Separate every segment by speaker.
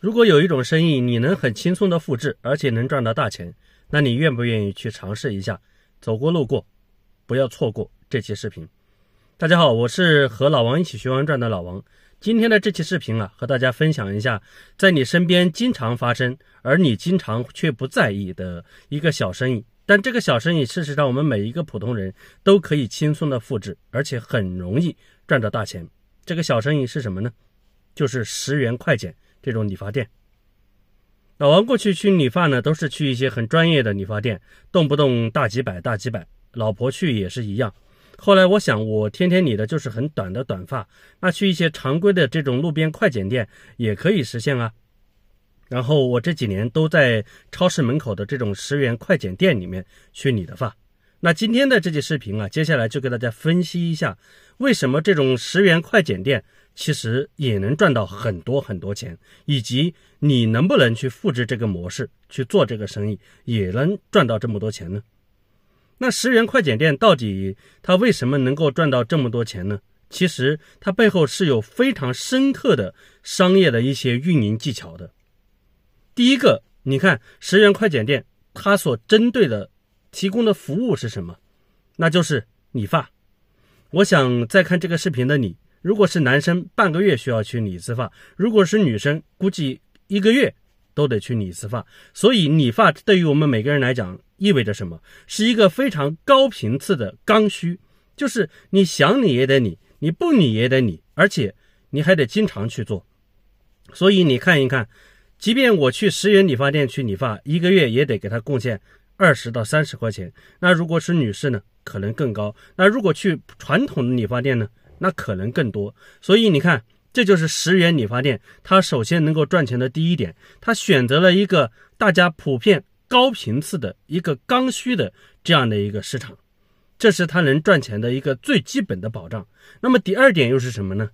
Speaker 1: 如果有一种生意你能很轻松的复制，而且能赚到大钱，那你愿不愿意去尝试一下？走过路过，不要错过这期视频。大家好，我是和老王一起学玩转的老王。今天的这期视频啊，和大家分享一下，在你身边经常发生，而你经常却不在意的一个小生意。但这个小生意，事实上我们每一个普通人都可以轻松的复制，而且很容易赚到大钱。这个小生意是什么呢？就是十元快剪。这种理发店，老王过去去理发呢，都是去一些很专业的理发店，动不动大几百、大几百。老婆去也是一样。后来我想，我天天理的就是很短的短发，那去一些常规的这种路边快剪店也可以实现啊。然后我这几年都在超市门口的这种十元快剪店里面去理的发。那今天的这期视频啊，接下来就给大家分析一下，为什么这种十元快剪店。其实也能赚到很多很多钱，以及你能不能去复制这个模式去做这个生意，也能赚到这么多钱呢？那十元快剪店到底它为什么能够赚到这么多钱呢？其实它背后是有非常深刻的商业的一些运营技巧的。第一个，你看十元快剪店，它所针对的提供的服务是什么？那就是理发。我想在看这个视频的你。如果是男生，半个月需要去理一次发；如果是女生，估计一个月都得去理一次发。所以，理发对于我们每个人来讲，意味着什么？是一个非常高频次的刚需，就是你想理也得理，你不理也得理，而且你还得经常去做。所以，你看一看，即便我去十元理发店去理发，一个月也得给他贡献二十到三十块钱。那如果是女士呢，可能更高。那如果去传统的理发店呢？那可能更多，所以你看，这就是十元理发店，它首先能够赚钱的第一点，它选择了一个大家普遍高频次的一个刚需的这样的一个市场，这是它能赚钱的一个最基本的保障。那么第二点又是什么呢？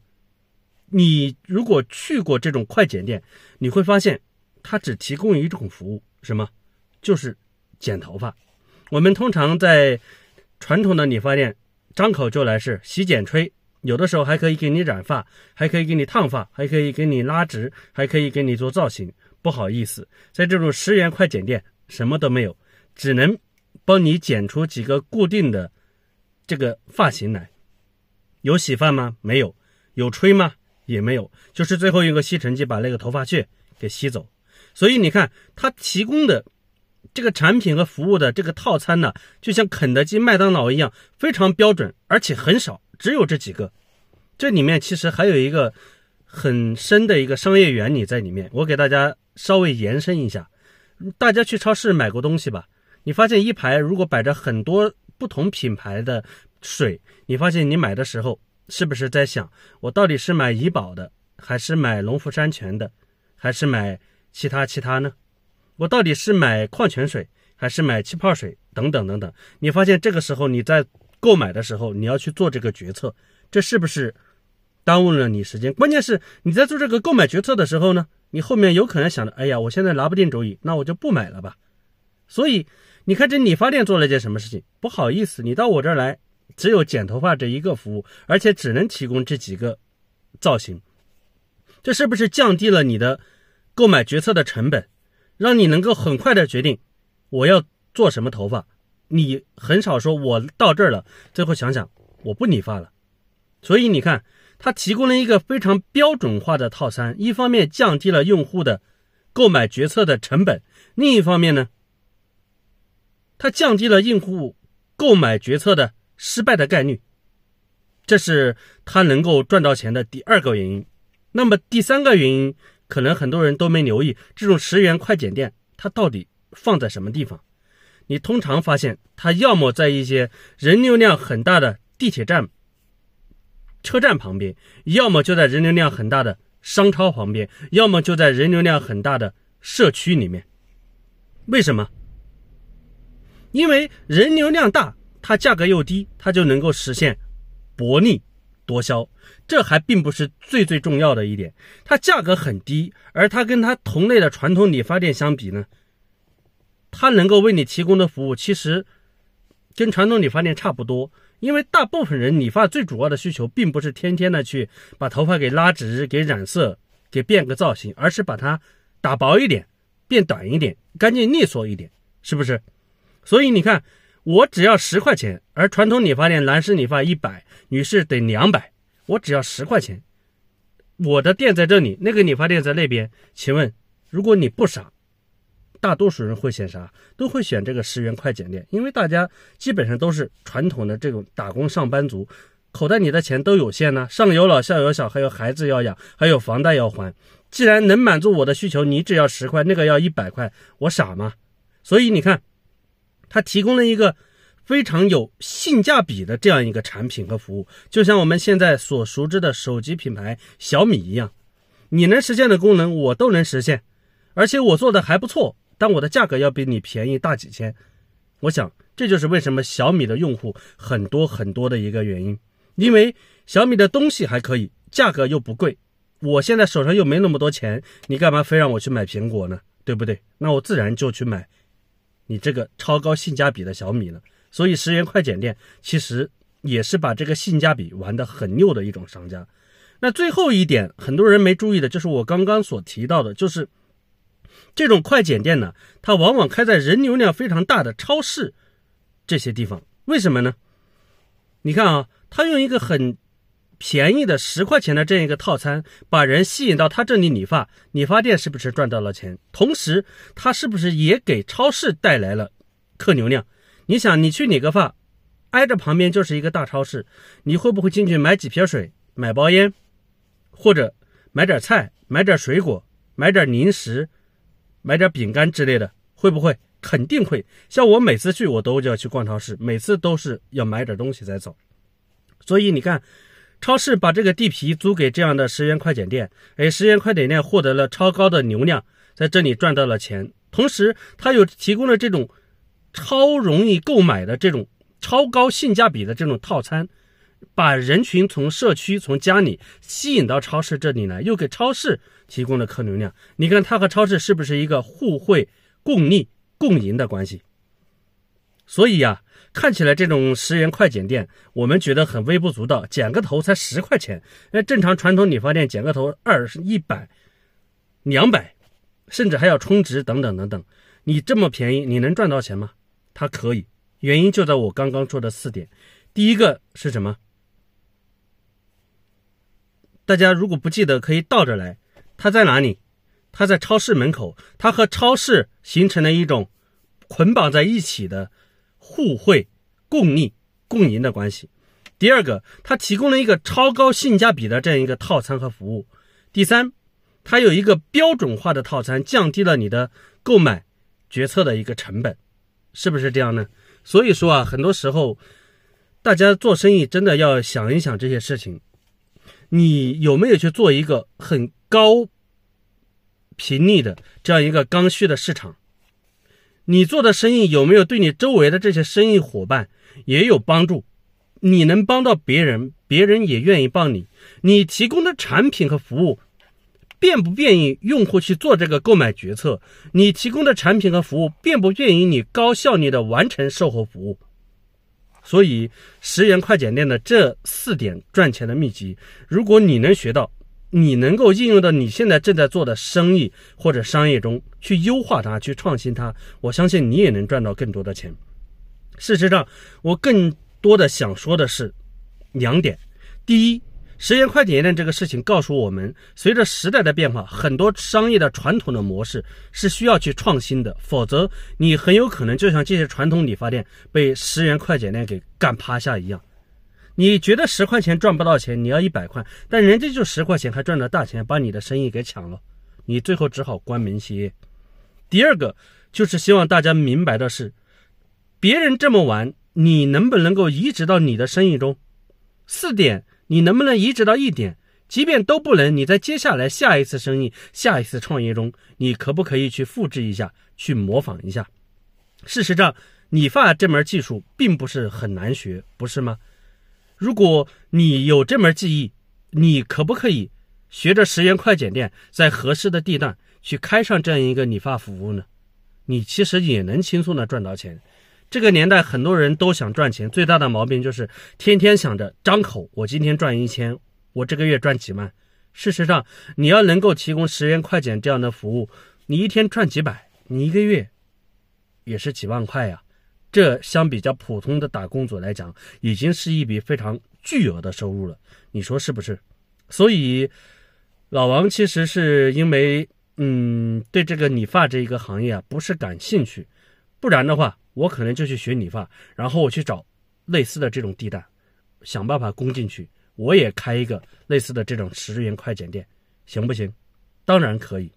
Speaker 1: 你如果去过这种快剪店，你会发现它只提供一种服务，什么？就是剪头发。我们通常在传统的理发店，张口就来是洗剪吹。有的时候还可以给你染发，还可以给你烫发，还可以给你拉直，还可以给你做造型。不好意思，在这种十元快剪店，什么都没有，只能帮你剪出几个固定的这个发型来。有洗发吗？没有。有吹吗？也没有。就是最后一个吸尘器把那个头发屑给吸走。所以你看，他提供的这个产品和服务的这个套餐呢，就像肯德基、麦当劳一样，非常标准，而且很少。只有这几个，这里面其实还有一个很深的一个商业原理在里面。我给大家稍微延伸一下，大家去超市买过东西吧？你发现一排如果摆着很多不同品牌的水，你发现你买的时候是不是在想，我到底是买怡宝的，还是买农夫山泉的，还是买其他其他呢？我到底是买矿泉水，还是买气泡水等等等等？你发现这个时候你在。购买的时候，你要去做这个决策，这是不是耽误了你时间？关键是你在做这个购买决策的时候呢，你后面有可能想着，哎呀，我现在拿不定主意，那我就不买了吧。所以你看，这理发店做了件什么事情？不好意思，你到我这儿来，只有剪头发这一个服务，而且只能提供这几个造型，这是不是降低了你的购买决策的成本，让你能够很快的决定我要做什么头发？你很少说，我到这儿了，最后想想我不理发了。所以你看，他提供了一个非常标准化的套餐，一方面降低了用户的购买决策的成本，另一方面呢，它降低了用户购买决策的失败的概率。这是他能够赚到钱的第二个原因。那么第三个原因，可能很多人都没留意，这种十元快剪店它到底放在什么地方？你通常发现，它要么在一些人流量很大的地铁站、车站旁边，要么就在人流量很大的商超旁边，要么就在人流量很大的社区里面。为什么？因为人流量大，它价格又低，它就能够实现薄利多销。这还并不是最最重要的一点，它价格很低，而它跟它同类的传统理发店相比呢？它能够为你提供的服务，其实跟传统理发店差不多。因为大部分人理发最主要的需求，并不是天天的去把头发给拉直、给染色给变个造型，而是把它打薄一点，变短一点，干净利索一点，是不是？所以你看，我只要十块钱，而传统理发店男士理发一百，女士得两百，我只要十块钱。我的店在这里，那个理发店在那边。请问，如果你不傻，大多数人会选啥？都会选这个十元快剪店，因为大家基本上都是传统的这种打工上班族，口袋里的钱都有限呢，上有老下有小，还有孩子要养，还有房贷要还。既然能满足我的需求，你只要十块，那个要一百块，我傻吗？所以你看，他提供了一个。非常有性价比的这样一个产品和服务，就像我们现在所熟知的手机品牌小米一样，你能实现的功能我都能实现，而且我做的还不错，但我的价格要比你便宜大几千。我想这就是为什么小米的用户很多很多的一个原因，因为小米的东西还可以，价格又不贵。我现在手上又没那么多钱，你干嘛非让我去买苹果呢？对不对？那我自然就去买你这个超高性价比的小米了。所以十元快剪店其实也是把这个性价比玩得很溜的一种商家。那最后一点，很多人没注意的就是我刚刚所提到的，就是这种快剪店呢，它往往开在人流量非常大的超市这些地方。为什么呢？你看啊，他用一个很便宜的十块钱的这样一个套餐，把人吸引到他这里理发，理发店是不是赚到了钱？同时，他是不是也给超市带来了客流量？你想，你去理个发，挨着旁边就是一个大超市，你会不会进去买几瓶水、买包烟，或者买点菜、买点水果、买点零食、买点饼干之类的？会不会？肯定会。像我每次去，我都要去逛超市，每次都是要买点东西再走。所以你看，超市把这个地皮租给这样的十元快剪店，哎，十元快剪店获得了超高的流量，在这里赚到了钱，同时他又提供了这种。超容易购买的这种超高性价比的这种套餐，把人群从社区从家里吸引到超市这里来，又给超市提供了客流量。你看，它和超市是不是一个互惠共利共赢的关系？所以呀，看起来这种十元快剪店，我们觉得很微不足道，剪个头才十块钱。那正常传统理发店剪个头二是一百、两百，甚至还要充值等等等等。你这么便宜，你能赚到钱吗？它可以，原因就在我刚刚说的四点。第一个是什么？大家如果不记得，可以倒着来。它在哪里？它在超市门口。它和超市形成了一种捆绑在一起的互惠共利共赢的关系。第二个，它提供了一个超高性价比的这样一个套餐和服务。第三，它有一个标准化的套餐，降低了你的购买决策的一个成本。是不是这样呢？所以说啊，很多时候，大家做生意真的要想一想这些事情。你有没有去做一个很高频率的这样一个刚需的市场？你做的生意有没有对你周围的这些生意伙伴也有帮助？你能帮到别人，别人也愿意帮你。你提供的产品和服务。便不便于用户去做这个购买决策？你提供的产品和服务便不便于你高效率的完成售后服务？所以，十元快剪店的这四点赚钱的秘籍，如果你能学到，你能够应用到你现在正在做的生意或者商业中去优化它、去创新它，我相信你也能赚到更多的钱。事实上，我更多的想说的是两点：第一。十元快剪店这个事情告诉我们，随着时代的变化，很多商业的传统的模式是需要去创新的，否则你很有可能就像这些传统理发店被十元快剪店给干趴下一样。你觉得十块钱赚不到钱，你要一百块，但人家就十块钱还赚了大钱，把你的生意给抢了，你最后只好关门歇业。第二个就是希望大家明白的是，别人这么玩，你能不能够移植到你的生意中？四点。你能不能移植到一点？即便都不能，你在接下来下一次生意、下一次创业中，你可不可以去复制一下、去模仿一下？事实上，理发这门技术并不是很难学，不是吗？如果你有这门技艺，你可不可以学着十元快剪店，在合适的地段去开上这样一个理发服务呢？你其实也能轻松的赚到钱。这个年代，很多人都想赚钱，最大的毛病就是天天想着张口。我今天赚一千，我这个月赚几万，事实上，你要能够提供十元快剪这样的服务，你一天赚几百，你一个月也是几万块呀。这相比较普通的打工族来讲，已经是一笔非常巨额的收入了。你说是不是？所以，老王其实是因为嗯对这个理发这一个行业啊不是感兴趣，不然的话，我可能就去学理发，然后我去找类似的这种地带，想办法攻进去。我也开一个类似的这种十元快剪店，行不行？当然可以。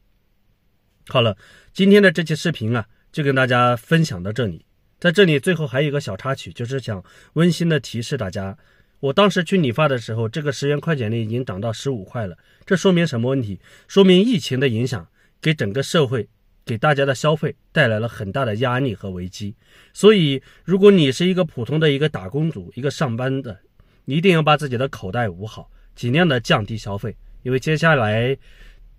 Speaker 1: 好了，今天的这期视频啊，就跟大家分享到这里。在这里，最后还有一个小插曲，就是想温馨的提示大家：我当时去理发的时候，这个十元快剪店已经涨到十五块了。这说明什么问题？说明疫情的影响给整个社会、给大家的消费带来了很大的压力和危机。所以，如果你是一个普通的一个打工族、一个上班的，一定要把自己的口袋捂好，尽量的降低消费，因为接下来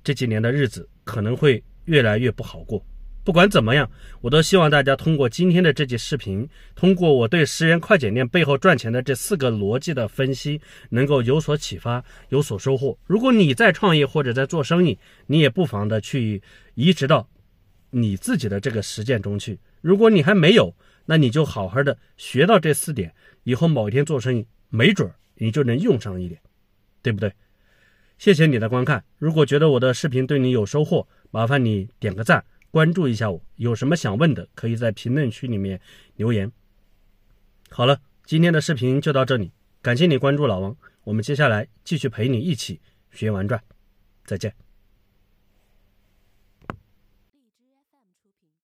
Speaker 1: 这几年的日子可能会越来越不好过。不管怎么样，我都希望大家通过今天的这期视频，通过我对十元快剪店背后赚钱的这四个逻辑的分析，能够有所启发，有所收获。如果你在创业或者在做生意，你也不妨的去移植到你自己的这个实践中去。如果你还没有，那你就好好的学到这四点，以后某一天做生意。没准儿你就能用上一点，对不对？谢谢你的观看。如果觉得我的视频对你有收获，麻烦你点个赞，关注一下我。有什么想问的，可以在评论区里面留言。好了，今天的视频就到这里，感谢你关注老王。我们接下来继续陪你一起学玩转，再见。